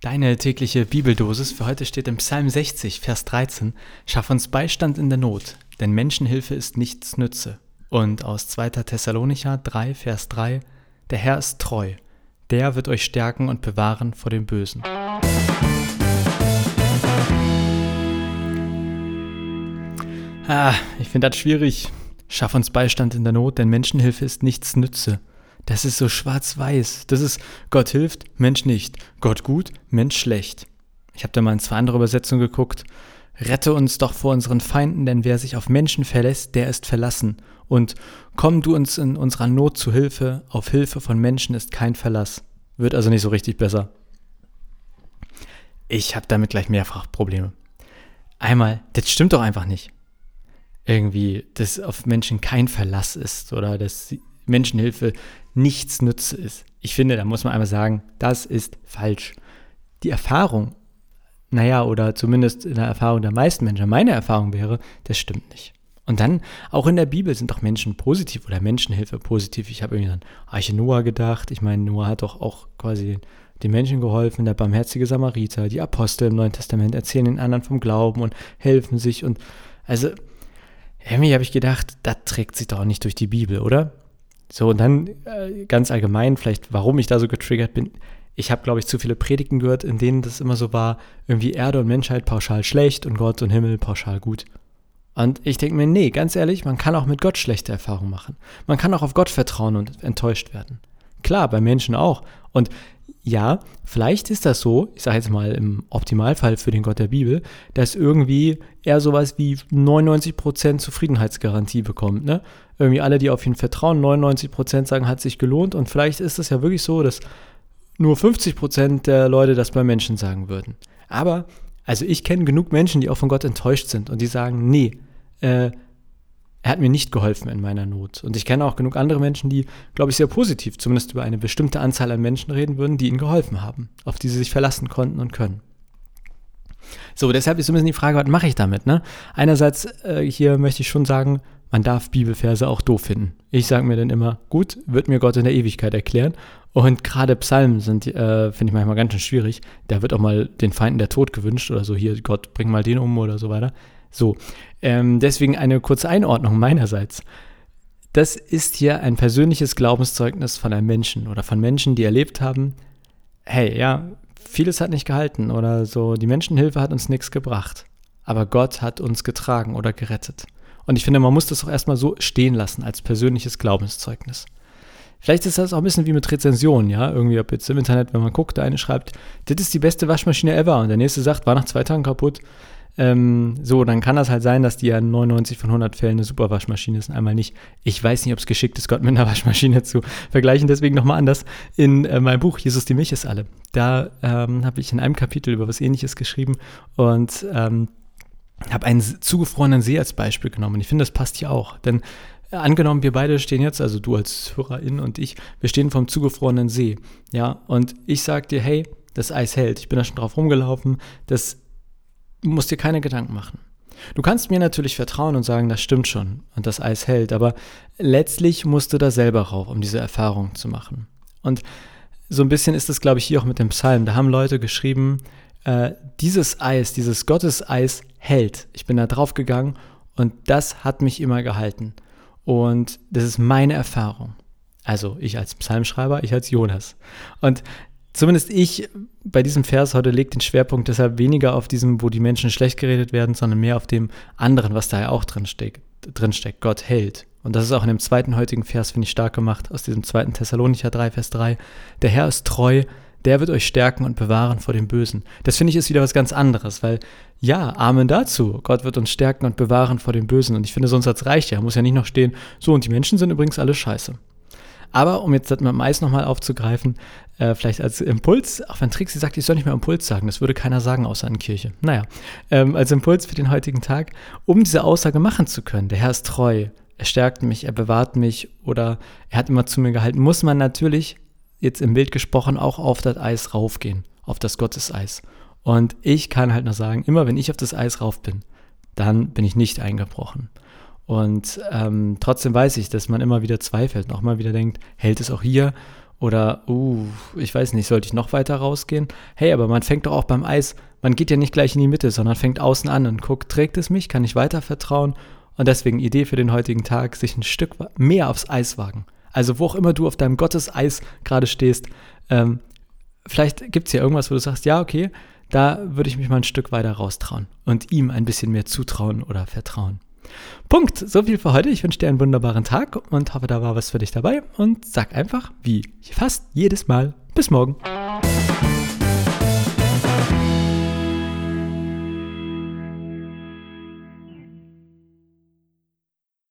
Deine tägliche Bibeldosis für heute steht im Psalm 60, Vers 13. Schaff uns Beistand in der Not, denn Menschenhilfe ist nichts Nütze. Und aus 2. Thessalonicher 3, Vers 3. Der Herr ist treu, der wird euch stärken und bewahren vor dem Bösen. Ah, ich finde das schwierig. Schaff uns Beistand in der Not, denn Menschenhilfe ist nichts Nütze. Das ist so schwarz-weiß. Das ist Gott hilft, Mensch nicht. Gott gut, Mensch schlecht. Ich habe da mal in zwei andere Übersetzungen geguckt. Rette uns doch vor unseren Feinden, denn wer sich auf Menschen verlässt, der ist verlassen. Und komm du uns in unserer Not zu Hilfe, auf Hilfe von Menschen ist kein Verlass. Wird also nicht so richtig besser. Ich habe damit gleich mehrfach Probleme. Einmal, das stimmt doch einfach nicht. Irgendwie, dass auf Menschen kein Verlass ist oder dass Menschenhilfe nichts Nütze ist. Ich finde, da muss man einmal sagen, das ist falsch. Die Erfahrung, naja, oder zumindest in der Erfahrung der meisten Menschen, meine Erfahrung wäre, das stimmt nicht. Und dann, auch in der Bibel sind doch Menschen positiv oder Menschenhilfe positiv. Ich habe irgendwie an Arche Noah gedacht. Ich meine, Noah hat doch auch quasi den Menschen geholfen, der barmherzige Samariter. Die Apostel im Neuen Testament erzählen den anderen vom Glauben und helfen sich. Und also, irgendwie habe ich gedacht, das trägt sich doch nicht durch die Bibel, oder? So, und dann äh, ganz allgemein, vielleicht warum ich da so getriggert bin. Ich habe, glaube ich, zu viele Predigten gehört, in denen das immer so war, irgendwie Erde und Menschheit pauschal schlecht und Gott und Himmel pauschal gut. Und ich denke mir, nee, ganz ehrlich, man kann auch mit Gott schlechte Erfahrungen machen. Man kann auch auf Gott vertrauen und enttäuscht werden. Klar, bei Menschen auch. Und ja, vielleicht ist das so, ich sage jetzt mal im Optimalfall für den Gott der Bibel, dass irgendwie er sowas wie 99% Zufriedenheitsgarantie bekommt. Ne? Irgendwie alle, die auf ihn vertrauen, 99% sagen, hat sich gelohnt. Und vielleicht ist es ja wirklich so, dass nur 50% der Leute das bei Menschen sagen würden. Aber, also ich kenne genug Menschen, die auch von Gott enttäuscht sind und die sagen, nee, äh, er hat mir nicht geholfen in meiner Not. Und ich kenne auch genug andere Menschen, die, glaube ich, sehr positiv zumindest über eine bestimmte Anzahl an Menschen reden würden, die ihnen geholfen haben, auf die sie sich verlassen konnten und können. So, deshalb ist so ein bisschen die Frage, was mache ich damit? Ne? Einerseits, äh, hier möchte ich schon sagen, man darf Bibelverse auch doof finden. Ich sage mir dann immer, gut, wird mir Gott in der Ewigkeit erklären. Und gerade Psalmen sind, äh, finde ich manchmal ganz schön schwierig. Da wird auch mal den Feinden der Tod gewünscht oder so, hier, Gott, bring mal den um oder so weiter. So, ähm, deswegen eine kurze Einordnung meinerseits. Das ist hier ein persönliches Glaubenszeugnis von einem Menschen oder von Menschen, die erlebt haben, hey, ja, vieles hat nicht gehalten oder so, die Menschenhilfe hat uns nichts gebracht, aber Gott hat uns getragen oder gerettet. Und ich finde, man muss das auch erstmal so stehen lassen als persönliches Glaubenszeugnis. Vielleicht ist das auch ein bisschen wie mit Rezensionen, ja. Irgendwie, ob jetzt im Internet, wenn man guckt, der eine schreibt, das ist die beste Waschmaschine ever und der nächste sagt, war nach zwei Tagen kaputt. Ähm, so, dann kann das halt sein, dass die ja 99 von 100 Fällen eine super Waschmaschine ist und einmal nicht. Ich weiß nicht, ob es geschickt ist, Gott mit einer Waschmaschine zu vergleichen. Deswegen nochmal anders. In äh, meinem Buch Jesus, die Milch ist alle. Da ähm, habe ich in einem Kapitel über was ähnliches geschrieben und ähm, habe einen zugefrorenen See als Beispiel genommen. Und ich finde, das passt hier auch. Denn äh, angenommen, wir beide stehen jetzt, also du als Hörerin und ich, wir stehen vom zugefrorenen See. Ja, und ich sage dir, hey, das Eis hält. Ich bin da schon drauf rumgelaufen. Das musst dir keine Gedanken machen. Du kannst mir natürlich vertrauen und sagen, das stimmt schon und das Eis hält, aber letztlich musst du da selber rauf, um diese Erfahrung zu machen. Und so ein bisschen ist es, glaube ich, hier auch mit dem Psalm. Da haben Leute geschrieben, äh, dieses Eis, dieses Gotteseis hält. Ich bin da drauf gegangen und das hat mich immer gehalten. Und das ist meine Erfahrung. Also ich als Psalmschreiber, ich als Jonas. Und zumindest ich bei diesem Vers heute legt den Schwerpunkt deshalb weniger auf diesem, wo die Menschen schlecht geredet werden, sondern mehr auf dem anderen, was da ja auch drin steckt. Gott hält. Und das ist auch in dem zweiten heutigen Vers, finde ich, stark gemacht, aus diesem zweiten Thessalonicher 3, Vers 3. Der Herr ist treu, der wird euch stärken und bewahren vor dem Bösen. Das finde ich ist wieder was ganz anderes, weil ja, Amen dazu. Gott wird uns stärken und bewahren vor dem Bösen. Und ich finde, so ein Satz reicht ja. Muss ja nicht noch stehen, so und die Menschen sind übrigens alle scheiße. Aber um jetzt das mit dem Eis nochmal aufzugreifen, äh, vielleicht als Impuls, auch wenn Trixie sagt, ich soll nicht mehr Impuls sagen, das würde keiner sagen außer in Kirche. Naja, ähm, als Impuls für den heutigen Tag, um diese Aussage machen zu können, der Herr ist treu, er stärkt mich, er bewahrt mich oder er hat immer zu mir gehalten, muss man natürlich, jetzt im Bild gesprochen, auch auf das Eis raufgehen, auf das Gotteseis. Und ich kann halt nur sagen, immer wenn ich auf das Eis rauf bin, dann bin ich nicht eingebrochen. Und ähm, trotzdem weiß ich, dass man immer wieder zweifelt und auch mal wieder denkt, hält es auch hier? Oder, uh, ich weiß nicht, sollte ich noch weiter rausgehen? Hey, aber man fängt doch auch beim Eis, man geht ja nicht gleich in die Mitte, sondern fängt außen an und guckt, trägt es mich, kann ich weiter vertrauen? Und deswegen Idee für den heutigen Tag, sich ein Stück mehr aufs Eis wagen. Also wo auch immer du auf deinem Gotteseis gerade stehst, ähm, vielleicht gibt es ja irgendwas, wo du sagst, ja, okay, da würde ich mich mal ein Stück weiter raustrauen und ihm ein bisschen mehr zutrauen oder vertrauen. Punkt. So viel für heute. Ich wünsche dir einen wunderbaren Tag und hoffe, da war was für dich dabei. Und sag einfach, wie fast jedes Mal, bis morgen.